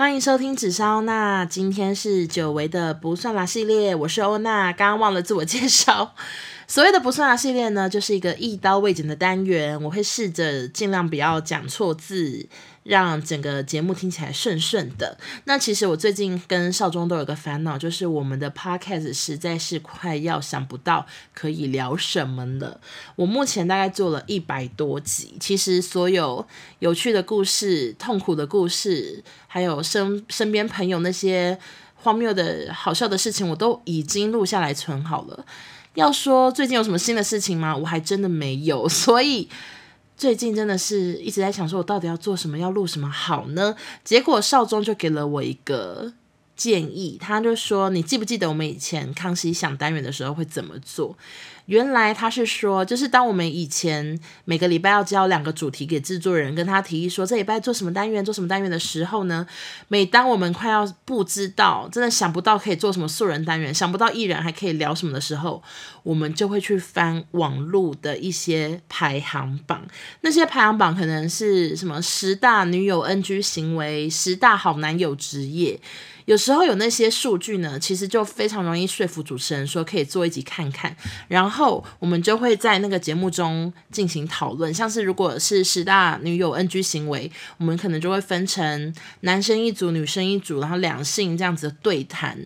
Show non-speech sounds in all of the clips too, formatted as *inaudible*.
欢迎收听紫砂欧娜，今天是久违的不算啦系列，我是欧娜，刚刚忘了自我介绍。*laughs* 所谓的不算啦系列呢，就是一个一刀未剪的单元，我会试着尽量不要讲错字。让整个节目听起来顺顺的。那其实我最近跟少中都有个烦恼，就是我们的 podcast 实在是快要想不到可以聊什么了。我目前大概做了一百多集，其实所有有趣的故事、痛苦的故事，还有身身边朋友那些荒谬的好笑的事情，我都已经录下来存好了。要说最近有什么新的事情吗？我还真的没有，所以。最近真的是一直在想，说我到底要做什么，要录什么好呢？结果少中就给了我一个建议，他就说：“你记不记得我们以前康熙想单元的时候会怎么做？”原来他是说，就是当我们以前每个礼拜要交两个主题给制作人，跟他提议说这礼拜做什么单元，做什么单元的时候呢，每当我们快要不知道，真的想不到可以做什么素人单元，想不到艺人还可以聊什么的时候，我们就会去翻网络的一些排行榜。那些排行榜可能是什么十大女友 NG 行为，十大好男友职业。有时候有那些数据呢，其实就非常容易说服主持人说可以做一集看看，然后后我们就会在那个节目中进行讨论。像是如果是十大女友 NG 行为，我们可能就会分成男生一组、女生一组，然后两性这样子对谈，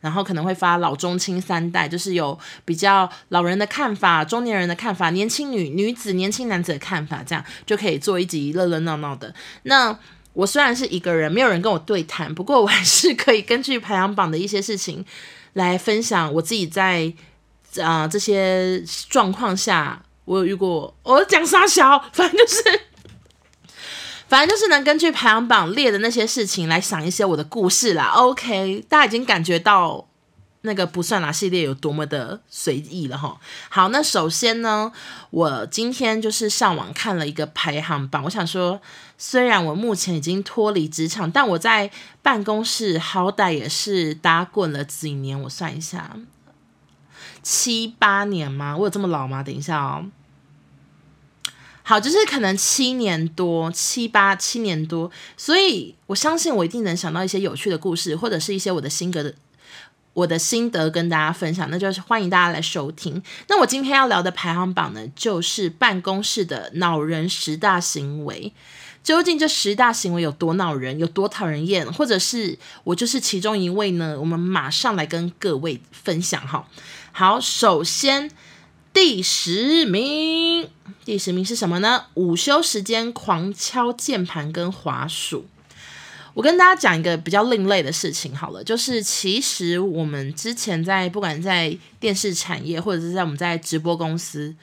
然后可能会发老中青三代，就是有比较老人的看法、中年人的看法、年轻女女子、年轻男子的看法，这样就可以做一集热热闹闹的。那我虽然是一个人，没有人跟我对谈，不过我还是可以根据排行榜的一些事情来分享我自己在啊、呃、这些状况下，我有遇过。我讲啥小，反正就是，反正就是能根据排行榜列的那些事情来想一些我的故事啦。OK，大家已经感觉到。那个不算啦系列有多么的随意了哈。好，那首先呢，我今天就是上网看了一个排行榜。我想说，虽然我目前已经脱离职场，但我在办公室好歹也是打滚了几年。我算一下，七八年吗？我有这么老吗？等一下哦。好，就是可能七年多，七八七年多。所以我相信我一定能想到一些有趣的故事，或者是一些我的心得的。我的心得跟大家分享，那就是欢迎大家来收听。那我今天要聊的排行榜呢，就是办公室的恼人十大行为。究竟这十大行为有多恼人，有多讨人厌，或者是我就是其中一位呢？我们马上来跟各位分享哈。好，首先第十名，第十名是什么呢？午休时间狂敲键盘跟滑鼠。我跟大家讲一个比较另类的事情好了，就是其实我们之前在不管在电视产业，或者是在我们在直播公司，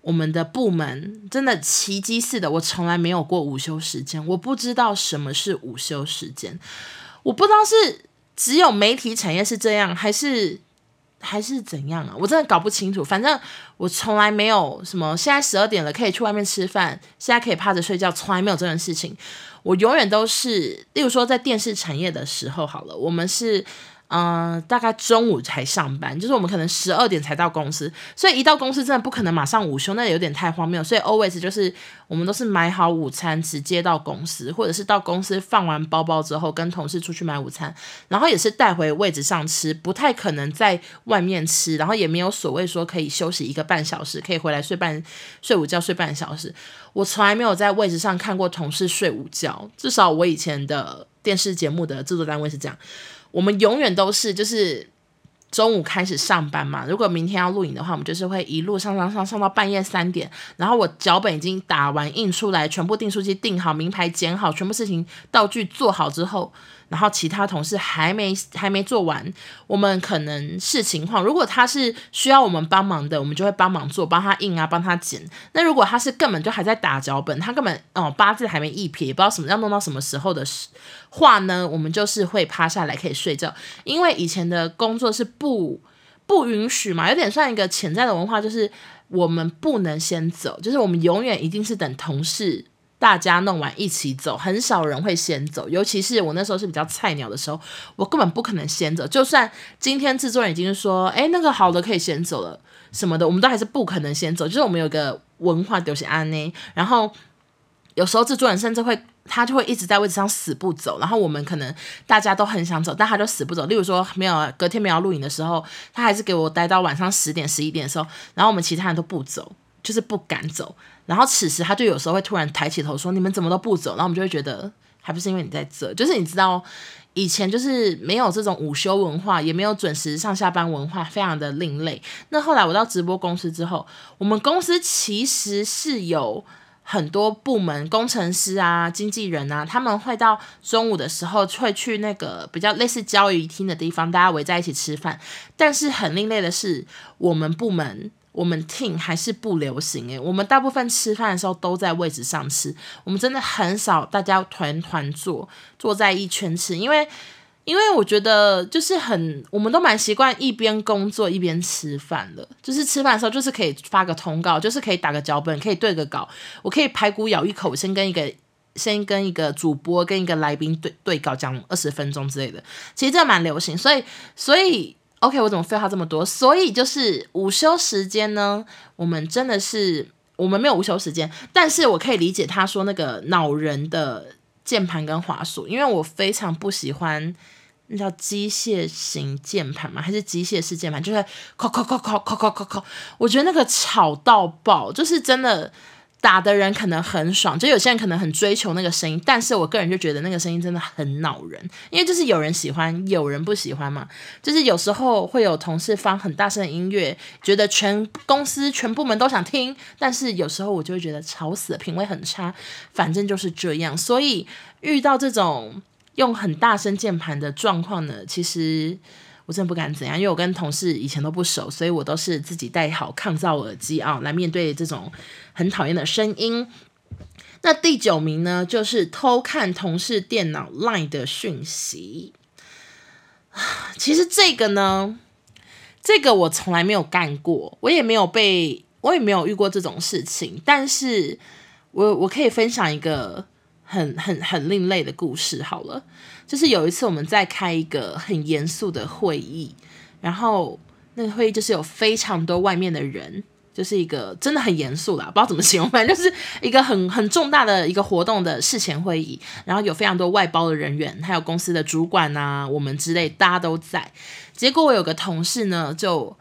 我们的部门真的奇迹似的，我从来没有过午休时间，我不知道什么是午休时间，我不知道是只有媒体产业是这样，还是还是怎样啊？我真的搞不清楚。反正我从来没有什么，现在十二点了可以去外面吃饭，现在可以趴着睡觉，从来没有这件事情。我永远都是，例如说在电视产业的时候，好了，我们是。嗯、大概中午才上班，就是我们可能十二点才到公司，所以一到公司真的不可能马上午休，那有点太荒谬。所以 always 就是我们都是买好午餐直接到公司，或者是到公司放完包包之后跟同事出去买午餐，然后也是带回位置上吃，不太可能在外面吃，然后也没有所谓说可以休息一个半小时，可以回来睡半睡午觉睡半小时。我从来没有在位置上看过同事睡午觉，至少我以前的电视节目的制作单位是这样。我们永远都是就是中午开始上班嘛。如果明天要录影的话，我们就是会一路上上上上到半夜三点。然后我脚本已经打完印出来，全部订书机订好，名牌剪好，全部事情道具做好之后。然后其他同事还没还没做完，我们可能视情况。如果他是需要我们帮忙的，我们就会帮忙做，帮他印啊，帮他剪。那如果他是根本就还在打脚本，他根本哦八字还没一撇，也不知道什么要弄到什么时候的话呢，我们就是会趴下来可以睡觉。因为以前的工作是不不允许嘛，有点算一个潜在的文化，就是我们不能先走，就是我们永远一定是等同事。大家弄完一起走，很少人会先走。尤其是我那时候是比较菜鸟的时候，我根本不可能先走。就算今天制作人已经说，哎，那个好的可以先走了什么的，我们都还是不可能先走。就是我们有个文化就是安呢，然后有时候制作人甚至会，他就会一直在位置上死不走，然后我们可能大家都很想走，但他就死不走。例如说，没有隔天没有录影的时候，他还是给我待到晚上十点、十一点的时候，然后我们其他人都不走，就是不敢走。然后此时他就有时候会突然抬起头说：“你们怎么都不走？”然后我们就会觉得，还不是因为你在这，就是你知道。以前就是没有这种午休文化，也没有准时上下班文化，非常的另类。那后来我到直播公司之后，我们公司其实是有很多部门，工程师啊、经纪人啊，他们会到中午的时候会去那个比较类似交易厅的地方，大家围在一起吃饭。但是很另类的是，我们部门。我们 team 还是不流行诶，我们大部分吃饭的时候都在位置上吃，我们真的很少大家团团坐坐在一圈吃，因为因为我觉得就是很，我们都蛮习惯一边工作一边吃饭的，就是吃饭的时候就是可以发个通告，就是可以打个脚本，可以对个稿，我可以排骨咬一口，先跟一个先跟一个主播跟一个来宾对对稿讲二十分钟之类的，其实这蛮流行，所以所以。OK，我怎么废话这么多？所以就是午休时间呢，我们真的是我们没有午休时间，但是我可以理解他说那个恼人的键盘跟滑鼠，因为我非常不喜欢那叫机械型键盘嘛？还是机械式键盘？就是敲敲敲敲敲敲敲敲，我觉得那个吵到爆，就是真的。打的人可能很爽，就有些人可能很追求那个声音，但是我个人就觉得那个声音真的很恼人，因为就是有人喜欢，有人不喜欢嘛。就是有时候会有同事放很大声的音乐，觉得全公司全部门都想听，但是有时候我就会觉得吵死了，品味很差。反正就是这样，所以遇到这种用很大声键盘的状况呢，其实。我真的不敢怎样，因为我跟同事以前都不熟，所以我都是自己戴好抗噪耳机啊，来面对这种很讨厌的声音。那第九名呢，就是偷看同事电脑 LINE 的讯息。其实这个呢，这个我从来没有干过，我也没有被，我也没有遇过这种事情。但是我我可以分享一个很很很另类的故事，好了。就是有一次我们在开一个很严肃的会议，然后那个会议就是有非常多外面的人，就是一个真的很严肃啦，不知道怎么形容，*laughs* 反正就是一个很很重大的一个活动的事前会议，然后有非常多外包的人员，还有公司的主管啊，我们之类大家都在。结果我有个同事呢，就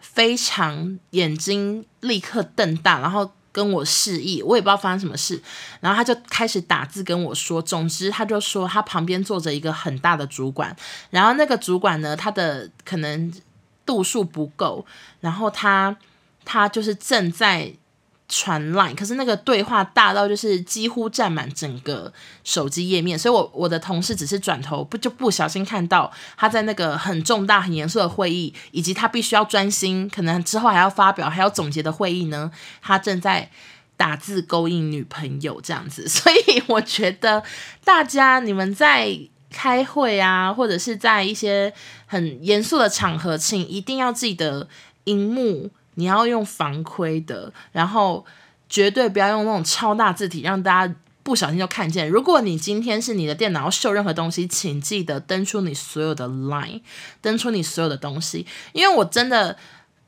非常眼睛立刻瞪大，然后。跟我示意，我也不知道发生什么事，然后他就开始打字跟我说。总之，他就说他旁边坐着一个很大的主管，然后那个主管呢，他的可能度数不够，然后他他就是正在。传烂可是那个对话大到就是几乎占满整个手机页面，所以我我的同事只是转头不就不小心看到他在那个很重大很严肃的会议，以及他必须要专心，可能之后还要发表还要总结的会议呢，他正在打字勾引女朋友这样子，*laughs* 所以我觉得大家你们在开会啊，或者是在一些很严肃的场合，请一定要记得荧幕。你要用防窥的，然后绝对不要用那种超大字体，让大家不小心就看见。如果你今天是你的电脑要秀任何东西，请记得登出你所有的 line，登出你所有的东西，因为我真的。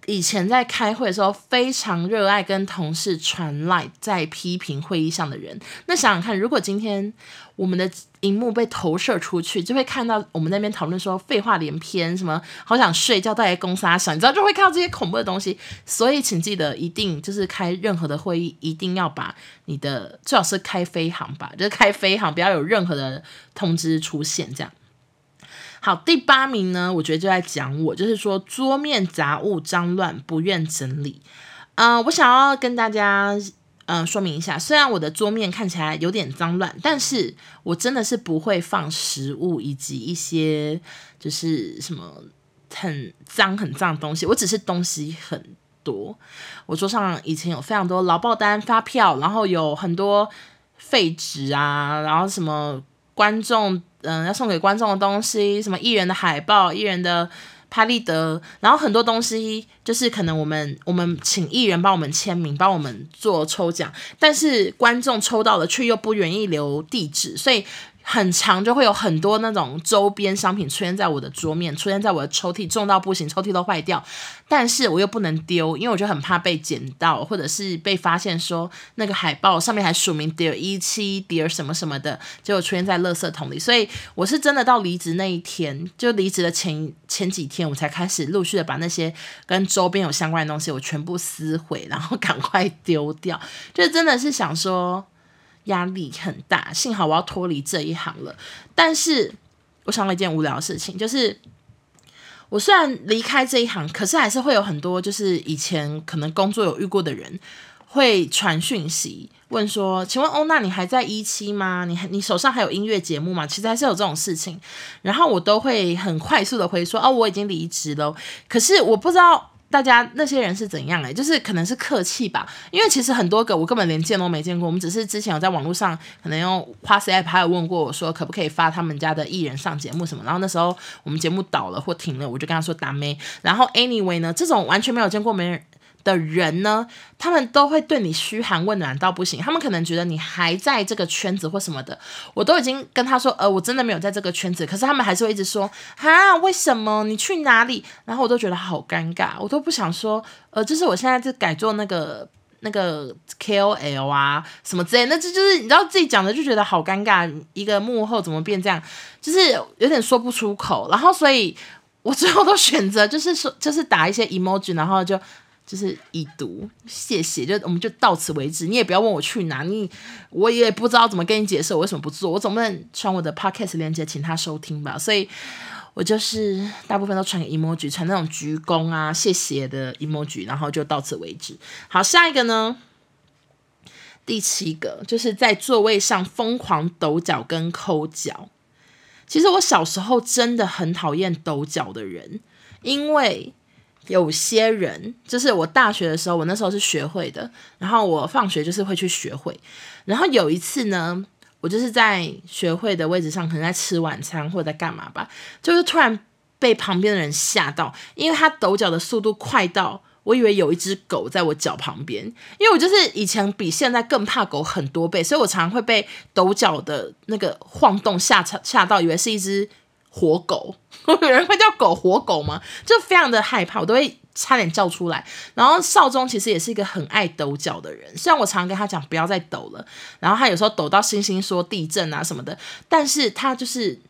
以前在开会的时候，非常热爱跟同事传 LINE 在批评会议上的人。那想想看，如果今天我们的荧幕被投射出去，就会看到我们那边讨论说废话连篇，什么好想睡觉，带来公杀小，你知道就会看到这些恐怖的东西。所以请记得，一定就是开任何的会议，一定要把你的最好是开飞航吧，就是开飞航，不要有任何的通知出现，这样。好，第八名呢，我觉得就在讲我，就是说桌面杂物脏乱，不愿整理。嗯、我想要跟大家嗯、说明一下，虽然我的桌面看起来有点脏乱，但是我真的是不会放食物以及一些就是什么很脏很脏的东西，我只是东西很多。我桌上以前有非常多劳报单、发票，然后有很多废纸啊，然后什么观众。嗯，要送给观众的东西，什么艺人的海报、艺人的拍立得，然后很多东西就是可能我们我们请艺人帮我们签名，帮我们做抽奖，但是观众抽到了却又不愿意留地址，所以很长就会有很多那种周边商品出现在我的桌面，出现在我的抽屉，重到不行，抽屉都坏掉。但是我又不能丢，因为我就很怕被捡到，或者是被发现说那个海报上面还署名 Dear 一七 Dear 什么什么的，结果出现在垃圾桶里。所以我是真的到离职那一天，就离职的前前几天，我才开始陆续的把那些跟周边有相关的东西，我全部撕毁，然后赶快丢掉。就真的是想说。压力很大，幸好我要脱离这一行了。但是我想了一件无聊的事情，就是我虽然离开这一行，可是还是会有很多就是以前可能工作有遇过的人会传讯息问说：“请问欧娜，你还在一期吗？你还你手上还有音乐节目吗？”其实还是有这种事情，然后我都会很快速的回说：“哦，我已经离职了。”可是我不知道。大家那些人是怎样哎、欸？就是可能是客气吧，因为其实很多个我根本连见都没见过。我们只是之前有在网络上可能用花 C App 还有问过我说可不可以发他们家的艺人上节目什么。然后那时候我们节目倒了或停了，我就跟他说打咩。然后 anyway 呢，这种完全没有见过没人。的人呢，他们都会对你嘘寒问暖到不行。他们可能觉得你还在这个圈子或什么的，我都已经跟他说，呃，我真的没有在这个圈子。可是他们还是会一直说，啊，为什么你去哪里？然后我都觉得好尴尬，我都不想说，呃，就是我现在在改做那个那个 KOL 啊什么之类，那这就是你知道自己讲的就觉得好尴尬。一个幕后怎么变这样，就是有点说不出口。然后所以我最后都选择就是说，就是打一些 emoji，然后就。就是已读，谢谢，就我们就到此为止。你也不要问我去哪，你我也不知道怎么跟你解释我为什么不做。我总不能传我的 podcast 链接请他收听吧？所以我就是大部分都传给 emoji，传那种鞠躬啊、谢谢的 emoji，然后就到此为止。好，下一个呢？第七个就是在座位上疯狂抖脚跟抠脚。其实我小时候真的很讨厌抖脚的人，因为。有些人就是我大学的时候，我那时候是学会的，然后我放学就是会去学会，然后有一次呢，我就是在学会的位置上，可能在吃晚餐或者在干嘛吧，就是突然被旁边的人吓到，因为他抖脚的速度快到，我以为有一只狗在我脚旁边，因为我就是以前比现在更怕狗很多倍，所以我常常会被抖脚的那个晃动吓吓到，以为是一只。活狗，有人会叫狗活狗吗？就非常的害怕，我都会差点叫出来。然后少宗其实也是一个很爱抖脚的人，虽然我常常跟他讲不要再抖了，然后他有时候抖到星星说地震啊什么的，但是他就是。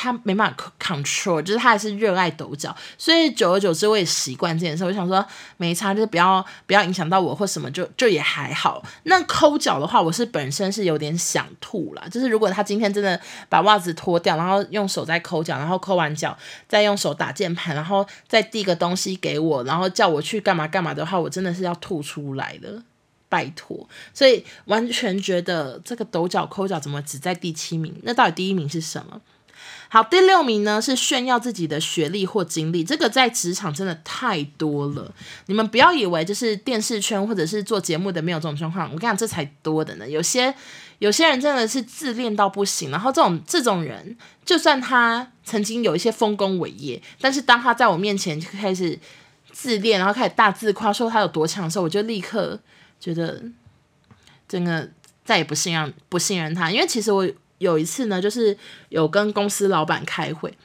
他没办法 control，就是他还是热爱抖脚，所以久而久之我也习惯这件事。我想说没差，就是不要不要影响到我或什么，就就也还好。那抠脚的话，我是本身是有点想吐啦。就是如果他今天真的把袜子脱掉，然后用手在抠脚，然后抠完脚再用手打键盘，然后再递个东西给我，然后叫我去干嘛干嘛的话，我真的是要吐出来的，拜托。所以完全觉得这个抖脚抠脚怎么只在第七名？那到底第一名是什么？好，第六名呢是炫耀自己的学历或经历，这个在职场真的太多了。你们不要以为就是电视圈或者是做节目的没有这种状况，我跟你讲，这才多的呢。有些有些人真的是自恋到不行，然后这种这种人，就算他曾经有一些丰功伟业，但是当他在我面前就开始自恋，然后开始大自夸说他有多强的时候，我就立刻觉得真的再也不信任不信任他，因为其实我。有一次呢，就是有跟公司老板开会，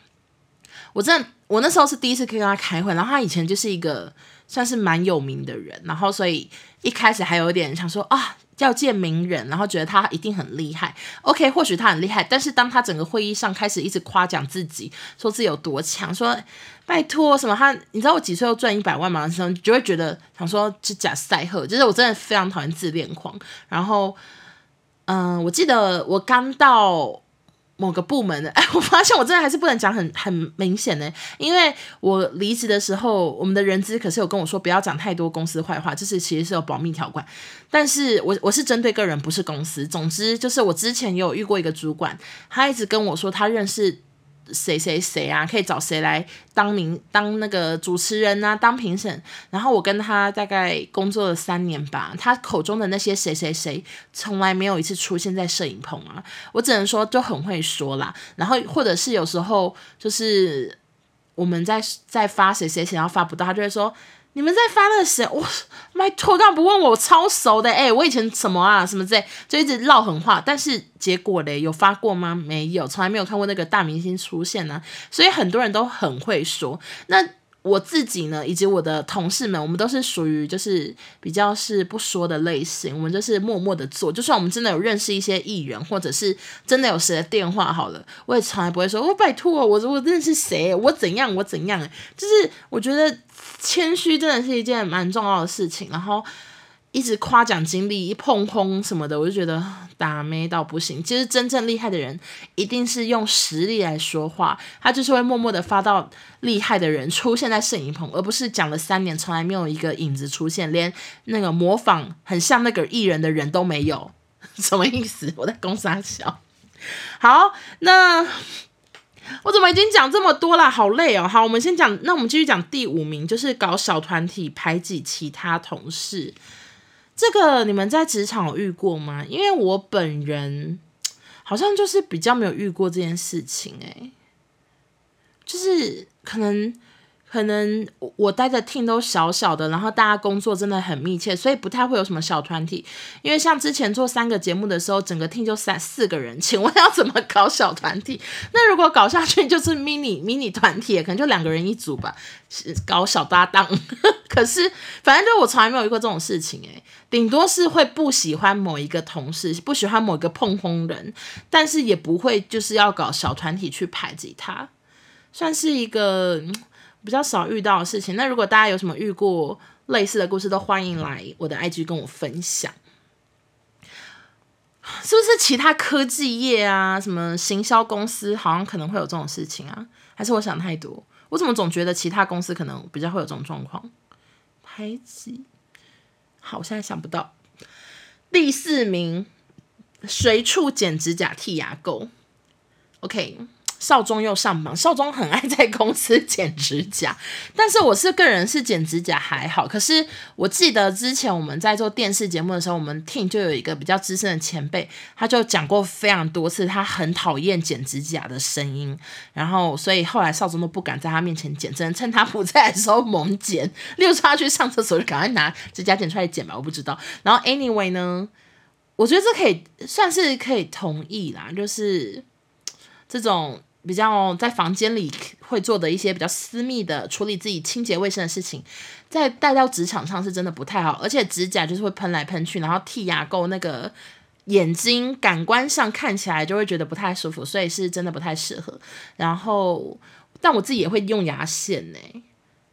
我真的我那时候是第一次可以跟他开会，然后他以前就是一个算是蛮有名的人，然后所以一开始还有点想说啊要见名人，然后觉得他一定很厉害。OK，或许他很厉害，但是当他整个会议上开始一直夸奖自己，说自己有多强，说拜托什么他，你知道我几岁要赚一百万吗？时候就会觉得想说是假赛赫，就是我真的非常讨厌自恋狂，然后。嗯、我记得我刚到某个部门的，哎，我发现我真的还是不能讲很很明显呢，因为我离职的时候，我们的人资可是有跟我说不要讲太多公司坏话，这是其实是有保密条款。但是我我是针对个人，不是公司。总之就是我之前也有遇过一个主管，他一直跟我说他认识。谁谁谁啊？可以找谁来当名当那个主持人啊？当评审？然后我跟他大概工作了三年吧，他口中的那些谁谁谁，从来没有一次出现在摄影棚啊。我只能说就很会说啦。然后或者是有时候就是我们在在发谁谁谁，然后发不到，他就会说你们在发那个谁？我拜托，干嘛不问我？我超熟的哎、我以前什么啊什么之类，就一直唠狠话。但是结果嘞，有发过吗？没有，从来没有看过那个大明星出现呢、所以很多人都很会说。那我自己呢，以及我的同事们，我们都是属于就是比较是不说的类型。我们就是默默的做。就算我们真的有认识一些艺人，或者是真的有谁的电话好了，我也从来不会说。我，拜托，我我认识谁？我怎样？我怎样？就是我觉得。谦虚真的是一件蛮重要的事情，然后一直夸奖经历、一碰轰什么的，我就觉得打咩到不行。其实真正厉害的人，一定是用实力来说话，他就是会默默的发到厉害的人出现在摄影棚，而不是讲了三年从来没有一个影子出现，连那个模仿很像那个艺人的人都没有。*laughs* 什么意思？我在攻三小。好，那。我怎么已经讲这么多了？好累哦！好，我们先讲，那我们继续讲第五名，就是搞小团体排挤其他同事。这个你们在职场有遇过吗？因为我本人好像就是比较没有遇过这件事情，诶，就是可能。可能我待的 team 都小小的，然后大家工作真的很密切，所以不太会有什么小团体。因为像之前做三个节目的时候，整个 team 就三四个人，请问要怎么搞小团体？那如果搞下去 *laughs* 就是 mini mini 团体，可能就两个人一组吧，搞小搭档。可是反正就我从来没有遇过这种事情，诶，顶多是会不喜欢某一个同事，不喜欢某一个碰轰人，但是也不会就是要搞小团体去排挤他，算是一个。比较少遇到的事情，那如果大家有什么遇过类似的故事，都欢迎来我的 IG 跟我分享。*sighs* 是不是其他科技业啊，什么行销公司，好像可能会有这种事情啊？还是我想太多？我怎么总觉得其他公司可能比较会有这种状况？排挤，好，我现在想不到。第四名，随处剪指甲、剔牙垢。OK。少中又上榜，少中很爱在公司剪指甲，但是我是个人是剪指甲还好，可是我记得之前我们在做电视节目的时候，我们 team 就有一个比较资深的前辈，他就讲过非常多次，他很讨厌剪指甲的声音，然后所以后来少中都不敢在他面前剪，只能趁他不在的时候猛剪，例如说他去上厕所就赶快拿指甲剪出来剪吧，我不知道。然后 anyway 呢，我觉得这可以算是可以同意啦，就是这种。比较在房间里会做的一些比较私密的处理自己清洁卫生的事情，在带到职场上是真的不太好，而且指甲就是会喷来喷去，然后剔牙垢那个眼睛感官上看起来就会觉得不太舒服，所以是真的不太适合。然后，但我自己也会用牙线呢，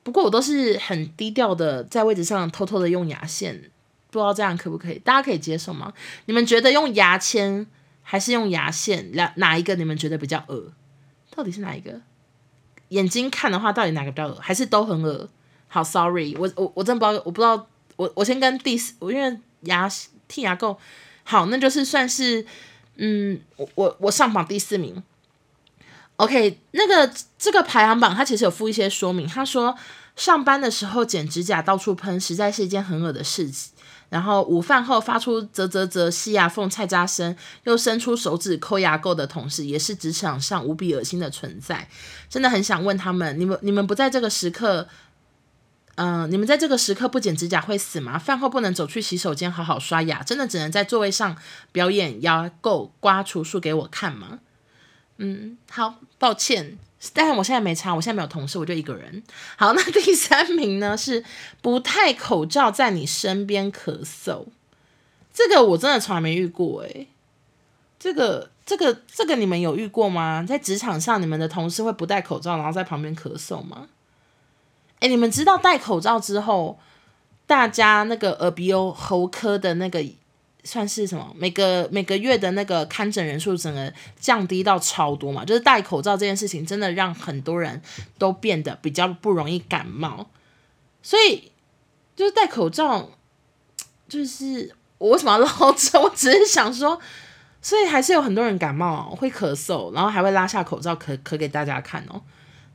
不过我都是很低调的在位置上偷偷的用牙线，不知道这样可不可以？大家可以接受吗？你们觉得用牙签还是用牙线，哪哪一个你们觉得比较恶？到底是哪一个？眼睛看的话，到底哪个比较恶？还是都很恶？好，sorry，我我我真不知道，我不知道。我我先跟第四，我因为牙剔牙垢，好，那就是算是，嗯，我我我上榜第四名。OK，那个这个排行榜它其实有附一些说明，他说上班的时候剪指甲到处喷，实在是一件很恶的事情。然后午饭后发出啧啧啧吸牙缝菜渣声，又伸出手指抠牙垢的同事，也是职场上无比恶心的存在。真的很想问他们：你们你们不在这个时刻，嗯、你们在这个时刻不剪指甲会死吗？饭后不能走去洗手间好好刷牙，真的只能在座位上表演牙垢刮除术给我看吗？嗯，好，抱歉。但是我现在没差，我现在没有同事，我就一个人。好，那第三名呢是不戴口罩在你身边咳嗽，这个我真的从来没遇过诶。这个这个这个你们有遇过吗？在职场上，你们的同事会不戴口罩，然后在旁边咳嗽吗？诶，你们知道戴口罩之后，大家那个耳鼻喉科的那个。算是什么？每个每个月的那个看诊人数整个降低到超多嘛？就是戴口罩这件事情，真的让很多人都变得比较不容易感冒。所以就是戴口罩，就是我为什么要唠着？我只是想说，所以还是有很多人感冒会咳嗽，然后还会拉下口罩咳咳给大家看哦。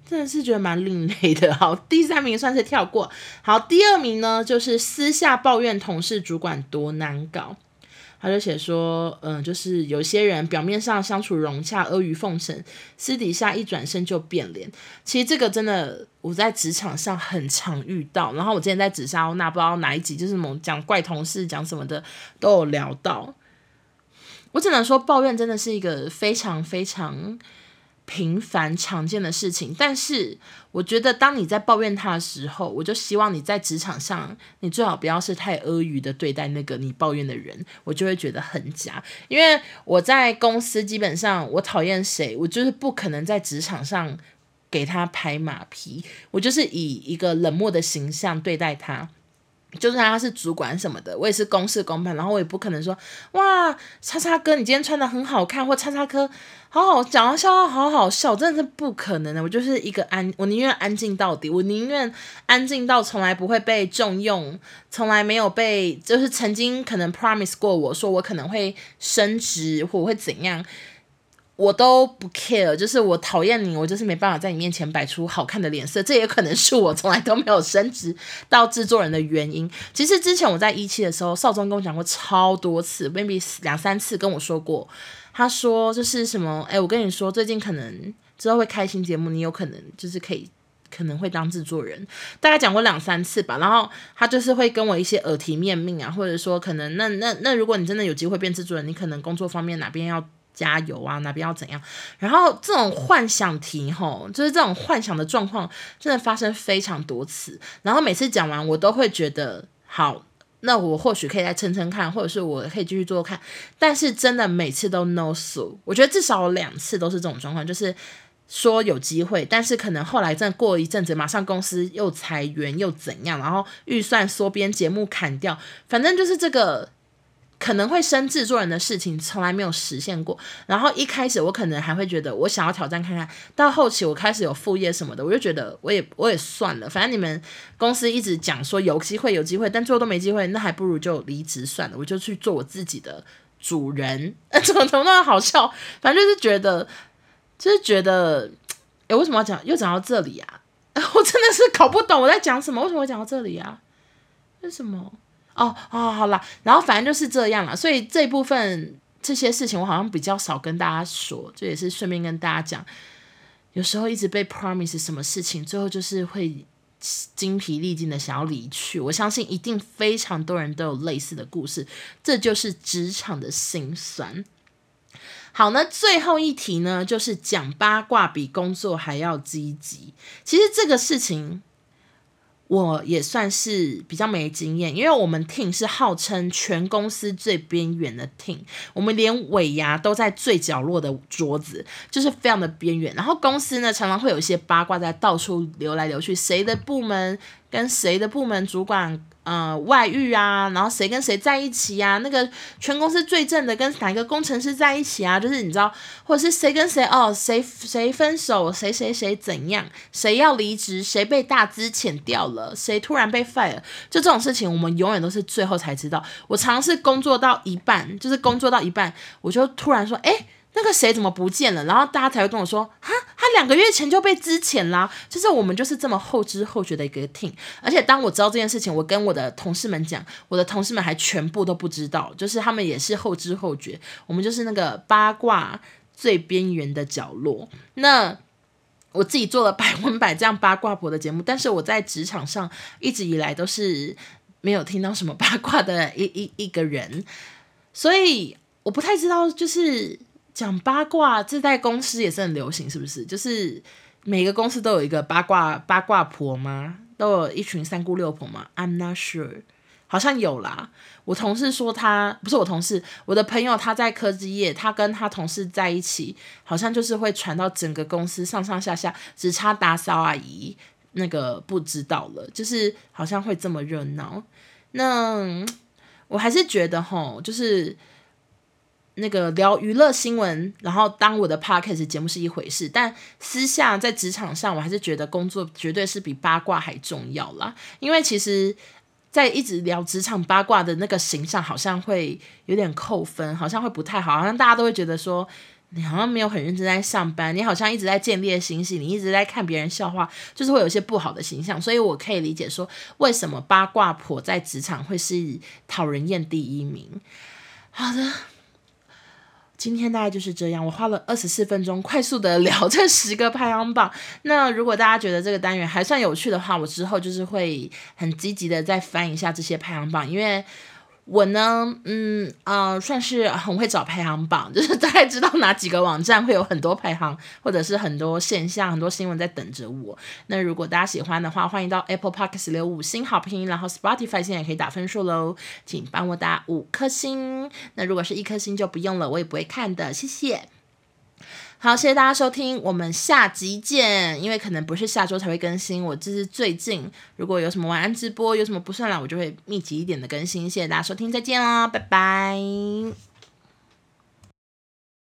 真的是觉得蛮另类的。好，第三名算是跳过。好，第二名呢，就是私下抱怨同事主管多难搞。他就写说，嗯，就是有些人表面上相处融洽、阿谀奉承，私底下一转身就变脸。其实这个真的我在职场上很常遇到。然后我之前在紫砂欧娜不知道哪一集，就是什么讲怪同事讲什么的都有聊到。我只能说，抱怨真的是一个非常非常。平凡常见的事情，但是我觉得当你在抱怨他的时候，我就希望你在职场上，你最好不要是太阿谀的对待那个你抱怨的人，我就会觉得很假。因为我在公司基本上，我讨厌谁，我就是不可能在职场上给他拍马屁，我就是以一个冷漠的形象对待他。就算他是主管什么的，我也是公事公办，然后我也不可能说哇，叉叉哥你今天穿得很好看，或叉叉哥好好讲笑话好好笑，真的是不可能的。我就是一个安，我宁愿安静到底，我宁愿安静到从来不会被重用，从来没有被，就是曾经可能 promise 过我说我可能会升职或会怎样。我都不 care，就是我讨厌你，我就是没办法在你面前摆出好看的脸色，这也可能是我从来都没有升职到制作人的原因。其实之前我在一期的时候，少宗跟我讲过超多次，maybe 两三次跟我说过，他说就是什么，哎，我跟你说，最近可能之后会开新节目，你有可能就是可以可能会当制作人，大概讲过两三次吧。然后他就是会跟我一些耳提面命啊，或者说可能那那那如果你真的有机会变制作人，你可能工作方面哪边要。加油啊！哪边要怎样？然后这种幻想题，吼，就是这种幻想的状况，真的发生非常多次。然后每次讲完，我都会觉得好，那我或许可以再撑撑看，或者是我可以继续做做看。但是真的每次都 no so。我觉得至少两次都是这种状况，就是说有机会，但是可能后来真的过一阵子，马上公司又裁员又怎样，然后预算缩编，节目砍掉，反正就是这个。可能会升制作人的事情从来没有实现过，然后一开始我可能还会觉得我想要挑战看看，到后期我开始有副业什么的，我就觉得我也我也算了，反正你们公司一直讲说有机会有机会，但最后都没机会，那还不如就离职算了，我就去做我自己的主人。呃 *laughs* 怎么怎么那么好笑？反正就是觉得，就是觉得，诶，为什么要讲又讲到这里啊？*laughs* 我真的是搞不懂我在讲什么，为什么会讲到这里啊？为什么？哦哦，好啦，然后反正就是这样了，所以这部分这些事情我好像比较少跟大家说，这也是顺便跟大家讲，有时候一直被 promise 什么事情，最后就是会精疲力尽的想要离去。我相信一定非常多人都有类似的故事，这就是职场的辛酸。好，那最后一题呢，就是讲八卦比工作还要积极。其实这个事情。我也算是比较没经验，因为我们 team 是号称全公司最边缘的 team，我们连尾牙都在最角落的桌子，就是非常的边缘。然后公司呢，常常会有一些八卦在到处流来流去，谁的部门跟谁的部门主管。呃，外遇啊，然后谁跟谁在一起、啊？那个全公司最正的跟哪个工程师在一起啊？就是你知道，或者是谁跟谁哦，谁谁分手，谁谁谁怎样，谁要离职，谁被大资遣掉了，谁突然被 fire，就这种事情，我们永远都是最后才知道。我尝试工作到一半，就是工作到一半，我就突然说，哎。那个谁怎么不见了？然后大家才会跟我说，哈，他两个月前就被支遣啦。就是我们就是这么后知后觉的一个 team。而且当我知道这件事情，我跟我的同事们讲，我的同事们还全部都不知道，就是他们也是后知后觉。我们就是那个八卦最边缘的角落。那我自己做了百分百这样八卦婆的节目，但是我在职场上一直以来都是没有听到什么八卦的一一一个人，所以我不太知道，就是。讲八卦，这在公司也是很流行，是不是？就是每个公司都有一个八卦八卦婆吗？都有一群三姑六婆吗？I'm not sure，好像有啦。我同事说他不是我同事，我的朋友他在科技业，他跟他同事在一起，好像就是会传到整个公司上上下下，只差打扫阿姨那个不知道了，就是好像会这么热闹。那我还是觉得齁，就是。那个聊娱乐新闻，然后当我的 podcast 节目是一回事，但私下在职场上，我还是觉得工作绝对是比八卦还重要啦。因为其实，在一直聊职场八卦的那个形象，好像会有点扣分，好像会不太好，好像大家都会觉得说，你好像没有很认真在上班，你好像一直在见猎心喜，你一直在看别人笑话，就是会有一些不好的形象。所以我可以理解说，为什么八卦婆在职场会是讨人厌第一名。好的，今天大概就是这样。我花了二十四分钟，快速的聊这十个排行榜。*laughs* 那如果大家觉得这个单元还算有趣的话，我之后就是会很积极的再翻一下这些排行榜，因为。我呢，嗯啊、算是很会找排行榜，就是大概知道哪几个网站会有很多排行，或者是很多现象、很多新闻在等着我。那如果大家喜欢的话，欢迎到 Apple Podcast 留五星好评，然后 Spotify 现在也可以打分数喽，请帮我打五颗星。那如果是一颗星就不用了，我也不会看的，谢谢。好，谢谢大家收听，我们下集见。因为可能不是下周才会更新，我这是最近如果有什么晚安直播，有什么不算了，我就会密集一点的更新。谢谢大家收听，再见啦，拜拜。